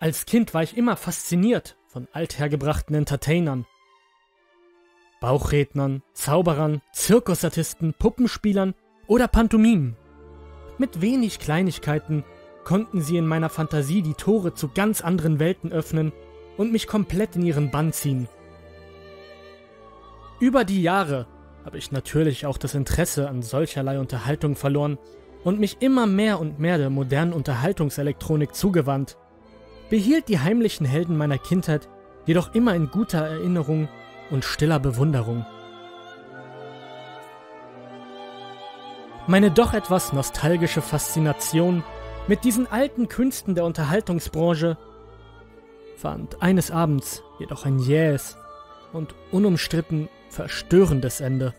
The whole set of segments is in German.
Als Kind war ich immer fasziniert von althergebrachten Entertainern. Bauchrednern, Zauberern, Zirkusartisten, Puppenspielern oder Pantomimen. Mit wenig Kleinigkeiten konnten sie in meiner Fantasie die Tore zu ganz anderen Welten öffnen und mich komplett in ihren Bann ziehen. Über die Jahre habe ich natürlich auch das Interesse an solcherlei Unterhaltung verloren und mich immer mehr und mehr der modernen Unterhaltungselektronik zugewandt, behielt die heimlichen Helden meiner Kindheit jedoch immer in guter Erinnerung und stiller Bewunderung. Meine doch etwas nostalgische Faszination mit diesen alten Künsten der Unterhaltungsbranche fand eines Abends jedoch ein jähes und unumstritten verstörendes Ende.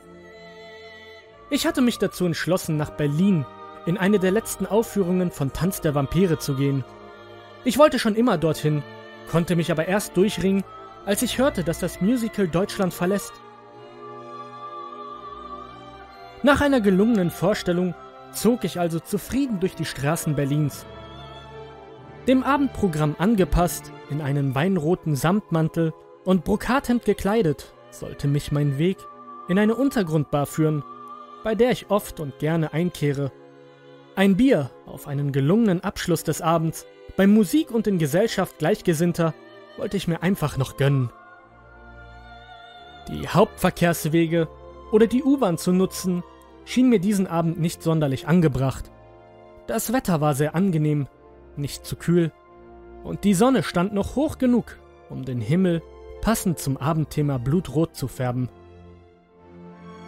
Ich hatte mich dazu entschlossen, nach Berlin in eine der letzten Aufführungen von Tanz der Vampire zu gehen. Ich wollte schon immer dorthin, konnte mich aber erst durchringen, als ich hörte, dass das Musical Deutschland verlässt. Nach einer gelungenen Vorstellung zog ich also zufrieden durch die Straßen Berlins. Dem Abendprogramm angepasst, in einen weinroten Samtmantel und Brokathemd gekleidet, sollte mich mein Weg in eine Untergrundbar führen, bei der ich oft und gerne einkehre. Ein Bier auf einen gelungenen Abschluss des Abends, bei Musik und in Gesellschaft Gleichgesinnter, wollte ich mir einfach noch gönnen. Die Hauptverkehrswege oder die U-Bahn zu nutzen, schien mir diesen Abend nicht sonderlich angebracht. Das Wetter war sehr angenehm, nicht zu kühl, und die Sonne stand noch hoch genug, um den Himmel passend zum Abendthema blutrot zu färben.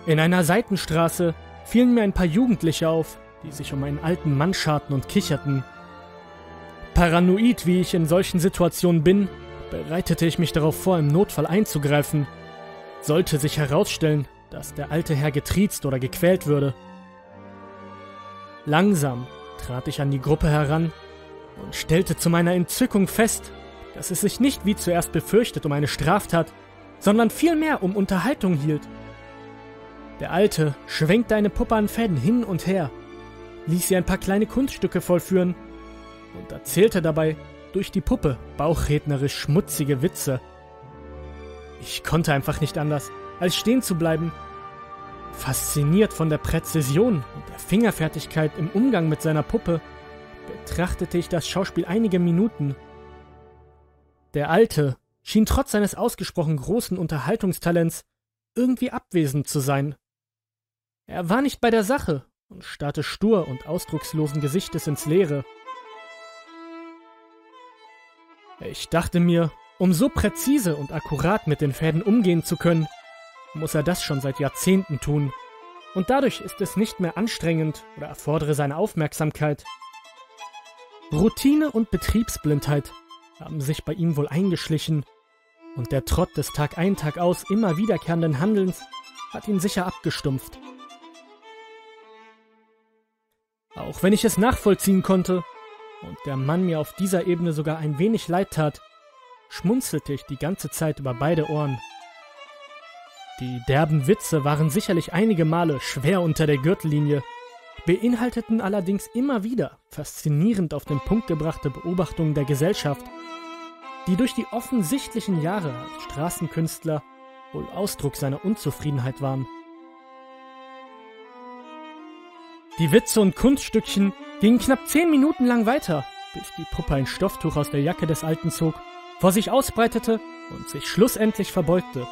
In einer Seitenstraße fielen mir ein paar Jugendliche auf, die sich um einen alten Mann scharten und kicherten. Paranoid wie ich in solchen Situationen bin, bereitete ich mich darauf vor, im Notfall einzugreifen. Sollte sich herausstellen, dass der alte Herr getriezt oder gequält würde. Langsam trat ich an die Gruppe heran und stellte zu meiner Entzückung fest, dass es sich nicht wie zuerst befürchtet um eine Straftat, sondern vielmehr um Unterhaltung hielt. Der Alte schwenkte eine Puppe an Fäden hin und her, ließ sie ein paar kleine Kunststücke vollführen und erzählte dabei durch die Puppe bauchrednerisch schmutzige Witze. Ich konnte einfach nicht anders, als stehen zu bleiben. Fasziniert von der Präzision und der Fingerfertigkeit im Umgang mit seiner Puppe, betrachtete ich das Schauspiel einige Minuten. Der Alte schien trotz seines ausgesprochen großen Unterhaltungstalents irgendwie abwesend zu sein. Er war nicht bei der Sache und starrte stur und ausdruckslosen Gesichtes ins Leere. Ich dachte mir, um so präzise und akkurat mit den Fäden umgehen zu können, muss er das schon seit Jahrzehnten tun. Und dadurch ist es nicht mehr anstrengend oder erfordere seine Aufmerksamkeit. Routine und Betriebsblindheit haben sich bei ihm wohl eingeschlichen, und der Trott des Tag ein Tag aus immer wiederkehrenden Handelns hat ihn sicher abgestumpft. Auch wenn ich es nachvollziehen konnte und der Mann mir auf dieser Ebene sogar ein wenig leid tat, schmunzelte ich die ganze Zeit über beide Ohren. Die derben Witze waren sicherlich einige Male schwer unter der Gürtellinie, beinhalteten allerdings immer wieder faszinierend auf den Punkt gebrachte Beobachtungen der Gesellschaft, die durch die offensichtlichen Jahre als Straßenkünstler wohl Ausdruck seiner Unzufriedenheit waren. Die Witze und Kunststückchen gingen knapp zehn Minuten lang weiter, bis die Puppe ein Stofftuch aus der Jacke des Alten zog, vor sich ausbreitete und sich schlussendlich verbeugte,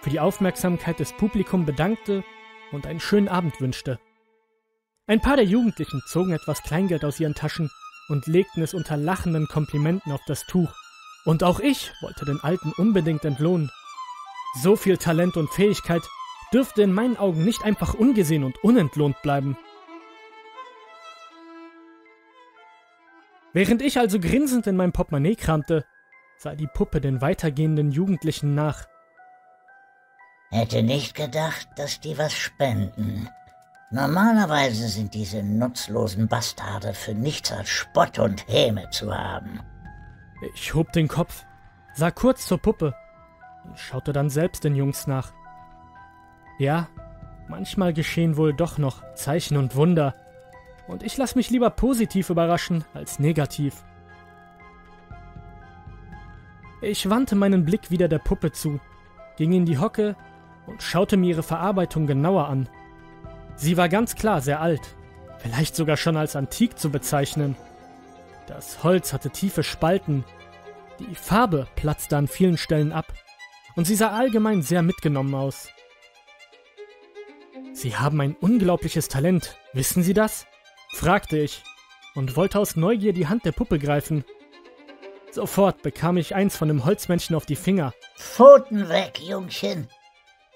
für die Aufmerksamkeit des Publikums bedankte und einen schönen Abend wünschte. Ein paar der Jugendlichen zogen etwas Kleingeld aus ihren Taschen und legten es unter lachenden Komplimenten auf das Tuch. Und auch ich wollte den Alten unbedingt entlohnen. So viel Talent und Fähigkeit dürfte in meinen Augen nicht einfach ungesehen und unentlohnt bleiben. Während ich also grinsend in mein Portemonnaie kramte, sah die Puppe den weitergehenden Jugendlichen nach. Hätte nicht gedacht, dass die was spenden. Normalerweise sind diese nutzlosen Bastarde für nichts als Spott und Häme zu haben. Ich hob den Kopf, sah kurz zur Puppe und schaute dann selbst den Jungs nach. Ja, manchmal geschehen wohl doch noch Zeichen und Wunder, und ich lasse mich lieber positiv überraschen als negativ. Ich wandte meinen Blick wieder der Puppe zu, ging in die Hocke und schaute mir ihre Verarbeitung genauer an. Sie war ganz klar sehr alt, vielleicht sogar schon als antik zu bezeichnen. Das Holz hatte tiefe Spalten, die Farbe platzte an vielen Stellen ab und sie sah allgemein sehr mitgenommen aus. Sie haben ein unglaubliches Talent, wissen Sie das? Fragte ich und wollte aus Neugier die Hand der Puppe greifen. Sofort bekam ich eins von dem Holzmännchen auf die Finger. Pfoten weg, Jungchen.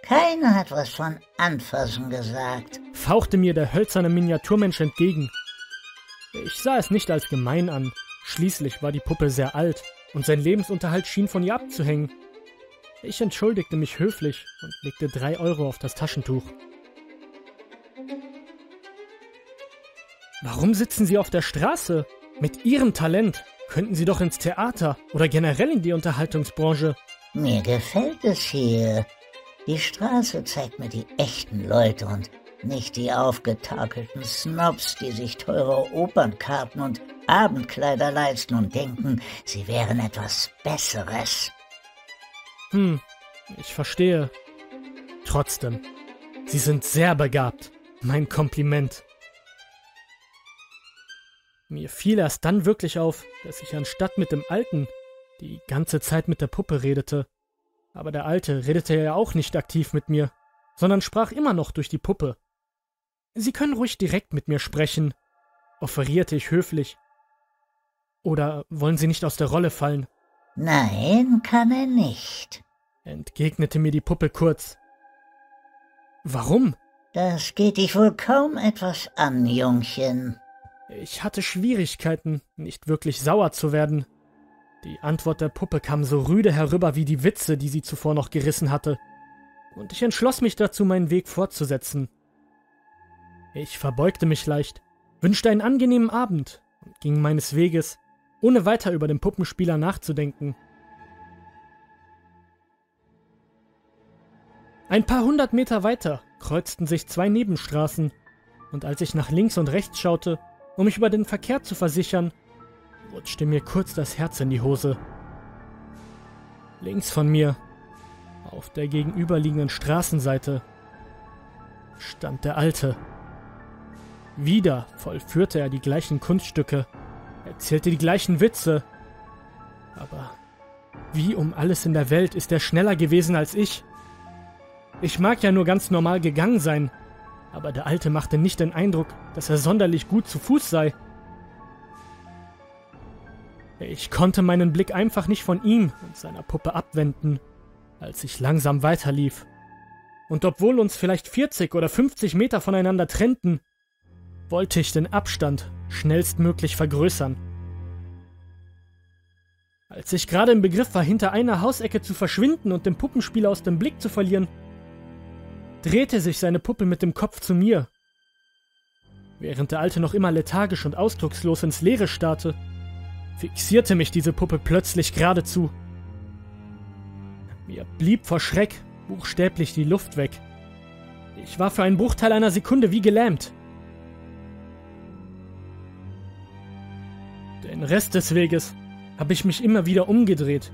Keiner hat was von Anfassen gesagt, fauchte mir der hölzerne Miniaturmensch entgegen. Ich sah es nicht als gemein an. Schließlich war die Puppe sehr alt und sein Lebensunterhalt schien von ihr abzuhängen. Ich entschuldigte mich höflich und legte drei Euro auf das Taschentuch. Warum sitzen Sie auf der Straße? Mit Ihrem Talent könnten Sie doch ins Theater oder generell in die Unterhaltungsbranche. Mir gefällt es hier. Die Straße zeigt mir die echten Leute und nicht die aufgetakelten Snobs, die sich teure Opernkarten und Abendkleider leisten und denken, sie wären etwas Besseres. Hm, ich verstehe. Trotzdem, Sie sind sehr begabt. Mein Kompliment. Mir fiel erst dann wirklich auf, dass ich anstatt mit dem Alten die ganze Zeit mit der Puppe redete. Aber der Alte redete ja auch nicht aktiv mit mir, sondern sprach immer noch durch die Puppe. Sie können ruhig direkt mit mir sprechen, offerierte ich höflich. Oder wollen Sie nicht aus der Rolle fallen? Nein, kann er nicht, entgegnete mir die Puppe kurz. Warum? Das geht dich wohl kaum etwas an, Jungchen. Ich hatte Schwierigkeiten, nicht wirklich sauer zu werden. Die Antwort der Puppe kam so rüde herüber wie die Witze, die sie zuvor noch gerissen hatte, und ich entschloss mich dazu, meinen Weg fortzusetzen. Ich verbeugte mich leicht, wünschte einen angenehmen Abend und ging meines Weges, ohne weiter über den Puppenspieler nachzudenken. Ein paar hundert Meter weiter kreuzten sich zwei Nebenstraßen, und als ich nach links und rechts schaute, um mich über den Verkehr zu versichern, rutschte mir kurz das Herz in die Hose. Links von mir, auf der gegenüberliegenden Straßenseite, stand der Alte. Wieder vollführte er die gleichen Kunststücke, erzählte die gleichen Witze. Aber wie um alles in der Welt ist er schneller gewesen als ich? Ich mag ja nur ganz normal gegangen sein, aber der Alte machte nicht den Eindruck, dass er sonderlich gut zu Fuß sei. Ich konnte meinen Blick einfach nicht von ihm und seiner Puppe abwenden, als ich langsam weiterlief. Und obwohl uns vielleicht 40 oder 50 Meter voneinander trennten, wollte ich den Abstand schnellstmöglich vergrößern. Als ich gerade im Begriff war, hinter einer Hausecke zu verschwinden und den Puppenspieler aus dem Blick zu verlieren, drehte sich seine Puppe mit dem Kopf zu mir. Während der Alte noch immer lethargisch und ausdruckslos ins Leere starrte, fixierte mich diese Puppe plötzlich geradezu. Mir blieb vor Schreck buchstäblich die Luft weg. Ich war für einen Bruchteil einer Sekunde wie gelähmt. Den Rest des Weges habe ich mich immer wieder umgedreht,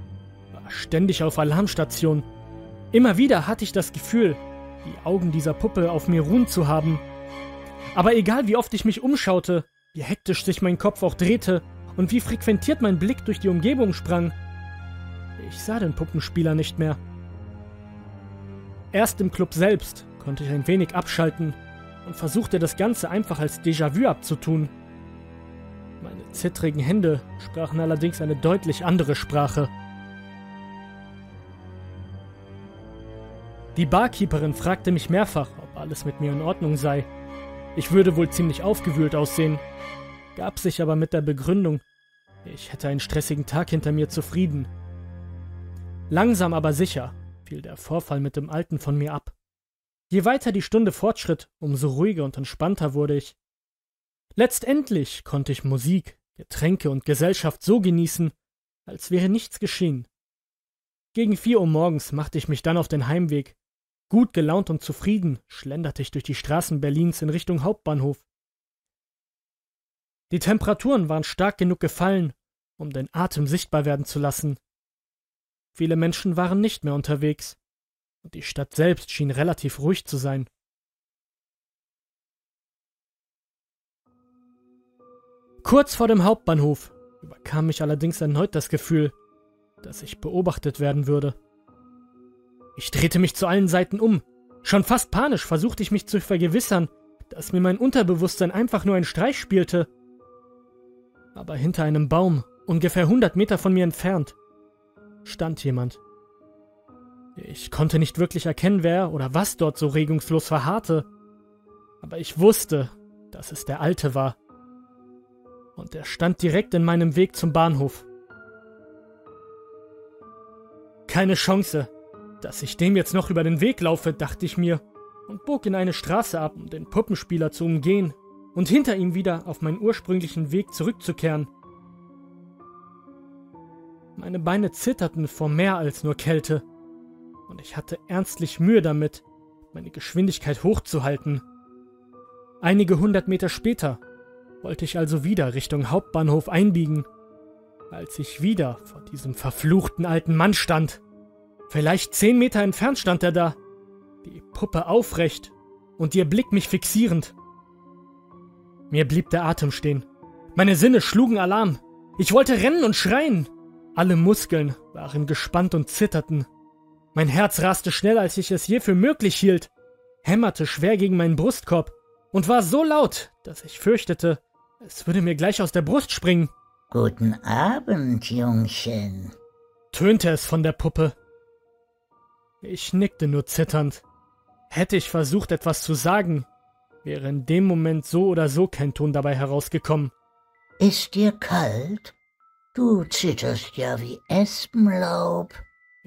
war ständig auf Alarmstation. Immer wieder hatte ich das Gefühl, die Augen dieser Puppe auf mir ruhen zu haben. Aber egal wie oft ich mich umschaute, wie hektisch sich mein Kopf auch drehte und wie frequentiert mein Blick durch die Umgebung sprang, ich sah den Puppenspieler nicht mehr. Erst im Club selbst konnte ich ein wenig abschalten und versuchte das Ganze einfach als Déjà-vu abzutun. Meine zittrigen Hände sprachen allerdings eine deutlich andere Sprache. Die Barkeeperin fragte mich mehrfach, ob alles mit mir in Ordnung sei. Ich würde wohl ziemlich aufgewühlt aussehen, gab sich aber mit der Begründung, ich hätte einen stressigen Tag hinter mir zufrieden. Langsam aber sicher fiel der Vorfall mit dem Alten von mir ab. Je weiter die Stunde fortschritt, umso ruhiger und entspannter wurde ich. Letztendlich konnte ich Musik, Getränke und Gesellschaft so genießen, als wäre nichts geschehen. Gegen vier Uhr morgens machte ich mich dann auf den Heimweg, Gut gelaunt und zufrieden schlenderte ich durch die Straßen Berlins in Richtung Hauptbahnhof. Die Temperaturen waren stark genug gefallen, um den Atem sichtbar werden zu lassen. Viele Menschen waren nicht mehr unterwegs, und die Stadt selbst schien relativ ruhig zu sein. Kurz vor dem Hauptbahnhof überkam mich allerdings erneut das Gefühl, dass ich beobachtet werden würde. Ich drehte mich zu allen Seiten um. Schon fast panisch versuchte ich mich zu vergewissern, dass mir mein Unterbewusstsein einfach nur einen Streich spielte. Aber hinter einem Baum, ungefähr hundert Meter von mir entfernt, stand jemand. Ich konnte nicht wirklich erkennen, wer oder was dort so regungslos verharrte, aber ich wusste, dass es der Alte war. Und er stand direkt in meinem Weg zum Bahnhof. Keine Chance, dass ich dem jetzt noch über den Weg laufe, dachte ich mir und bog in eine Straße ab, um den Puppenspieler zu umgehen und hinter ihm wieder auf meinen ursprünglichen Weg zurückzukehren. Meine Beine zitterten vor mehr als nur Kälte, und ich hatte ernstlich Mühe damit, meine Geschwindigkeit hochzuhalten. Einige hundert Meter später wollte ich also wieder Richtung Hauptbahnhof einbiegen, als ich wieder vor diesem verfluchten alten Mann stand. Vielleicht zehn Meter entfernt stand er da, die Puppe aufrecht und ihr Blick mich fixierend. Mir blieb der Atem stehen. Meine Sinne schlugen Alarm. Ich wollte rennen und schreien. Alle Muskeln waren gespannt und zitterten. Mein Herz raste schneller, als ich es je für möglich hielt, hämmerte schwer gegen meinen Brustkorb und war so laut, dass ich fürchtete, es würde mir gleich aus der Brust springen. Guten Abend, Jungchen, tönte es von der Puppe. Ich nickte nur zitternd. Hätte ich versucht, etwas zu sagen, wäre in dem Moment so oder so kein Ton dabei herausgekommen. Ist dir kalt? Du zitterst ja wie Espenlaub.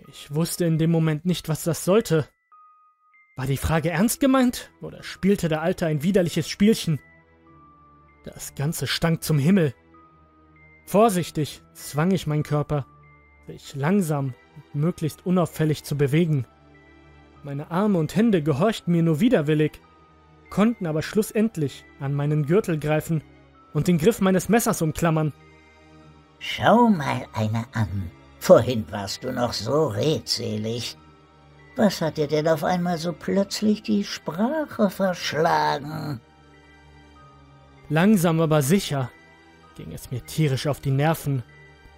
Ich wusste in dem Moment nicht, was das sollte. War die Frage ernst gemeint oder spielte der Alte ein widerliches Spielchen? Das Ganze stank zum Himmel. Vorsichtig zwang ich meinen Körper, sich langsam möglichst unauffällig zu bewegen. Meine Arme und Hände gehorchten mir nur widerwillig, konnten aber schlussendlich an meinen Gürtel greifen und den Griff meines Messers umklammern. Schau mal eine an. Vorhin warst du noch so redselig. Was hat dir denn auf einmal so plötzlich die Sprache verschlagen? Langsam aber sicher ging es mir tierisch auf die Nerven,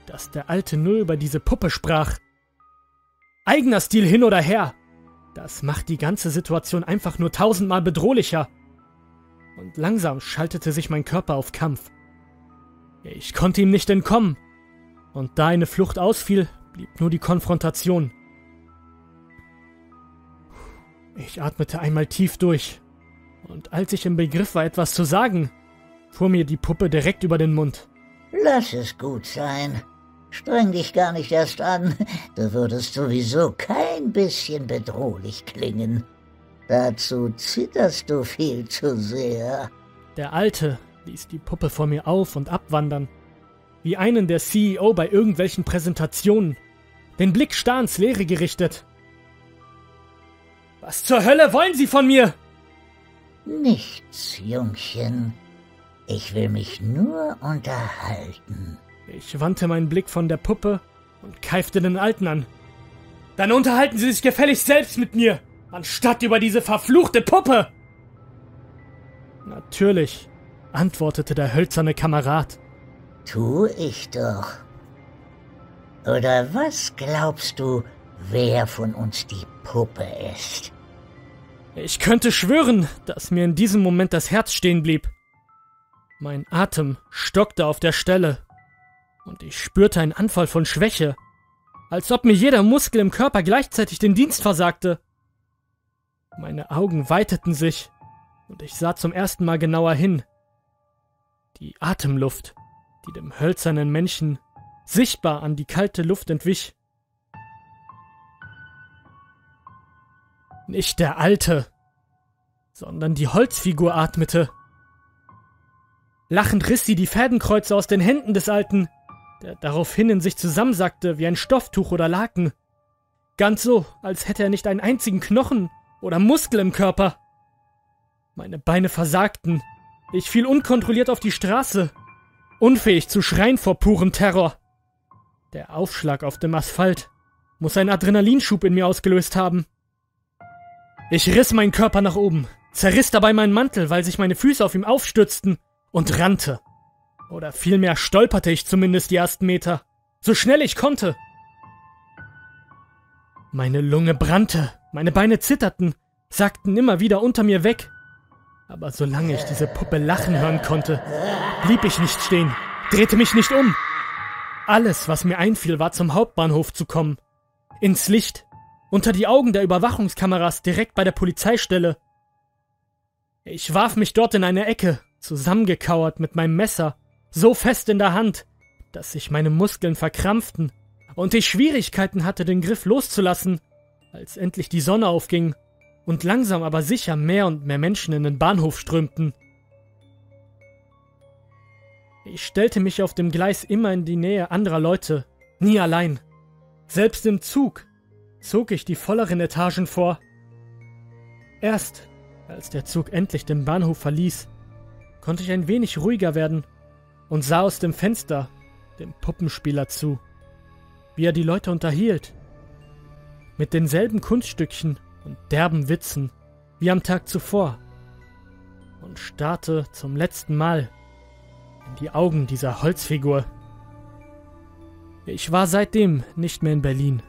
dass der Alte nur über diese Puppe sprach. Eigener Stil hin oder her, das macht die ganze Situation einfach nur tausendmal bedrohlicher. Und langsam schaltete sich mein Körper auf Kampf. Ich konnte ihm nicht entkommen. Und da eine Flucht ausfiel, blieb nur die Konfrontation. Ich atmete einmal tief durch. Und als ich im Begriff war, etwas zu sagen, fuhr mir die Puppe direkt über den Mund. Lass es gut sein. Streng dich gar nicht erst an, du würdest sowieso kein bisschen bedrohlich klingen. Dazu zitterst du viel zu sehr. Der Alte ließ die Puppe vor mir auf und abwandern, wie einen der CEO bei irgendwelchen Präsentationen, den Blick starr ins Leere gerichtet. Was zur Hölle wollen Sie von mir? Nichts, Jungchen. Ich will mich nur unterhalten. Ich wandte meinen Blick von der Puppe und keifte den Alten an. Dann unterhalten Sie sich gefälligst selbst mit mir, anstatt über diese verfluchte Puppe! Natürlich, antwortete der hölzerne Kamerad. Tu ich doch. Oder was glaubst du, wer von uns die Puppe ist? Ich könnte schwören, dass mir in diesem Moment das Herz stehen blieb. Mein Atem stockte auf der Stelle und ich spürte einen Anfall von Schwäche, als ob mir jeder Muskel im Körper gleichzeitig den Dienst versagte. Meine Augen weiteten sich und ich sah zum ersten Mal genauer hin. Die Atemluft, die dem hölzernen Menschen sichtbar an die kalte Luft entwich. Nicht der Alte, sondern die Holzfigur atmete. Lachend riss sie die Fädenkreuze aus den Händen des Alten der daraufhin in sich zusammensackte wie ein Stofftuch oder Laken. Ganz so, als hätte er nicht einen einzigen Knochen oder Muskel im Körper. Meine Beine versagten. Ich fiel unkontrolliert auf die Straße, unfähig zu schreien vor purem Terror. Der Aufschlag auf dem Asphalt muss ein Adrenalinschub in mir ausgelöst haben. Ich riss meinen Körper nach oben, zerriss dabei meinen Mantel, weil sich meine Füße auf ihm aufstützten, und rannte. Oder vielmehr stolperte ich zumindest die ersten Meter, so schnell ich konnte. Meine Lunge brannte, meine Beine zitterten, sagten immer wieder unter mir weg. Aber solange ich diese Puppe lachen hören konnte, blieb ich nicht stehen, drehte mich nicht um. Alles, was mir einfiel, war zum Hauptbahnhof zu kommen. Ins Licht, unter die Augen der Überwachungskameras direkt bei der Polizeistelle. Ich warf mich dort in eine Ecke, zusammengekauert mit meinem Messer, so fest in der Hand, dass sich meine Muskeln verkrampften und ich Schwierigkeiten hatte, den Griff loszulassen, als endlich die Sonne aufging und langsam aber sicher mehr und mehr Menschen in den Bahnhof strömten. Ich stellte mich auf dem Gleis immer in die Nähe anderer Leute, nie allein. Selbst im Zug zog ich die volleren Etagen vor. Erst, als der Zug endlich den Bahnhof verließ, konnte ich ein wenig ruhiger werden und sah aus dem Fenster dem Puppenspieler zu, wie er die Leute unterhielt. Mit denselben Kunststückchen und derben Witzen wie am Tag zuvor und starrte zum letzten Mal in die Augen dieser Holzfigur. Ich war seitdem nicht mehr in Berlin.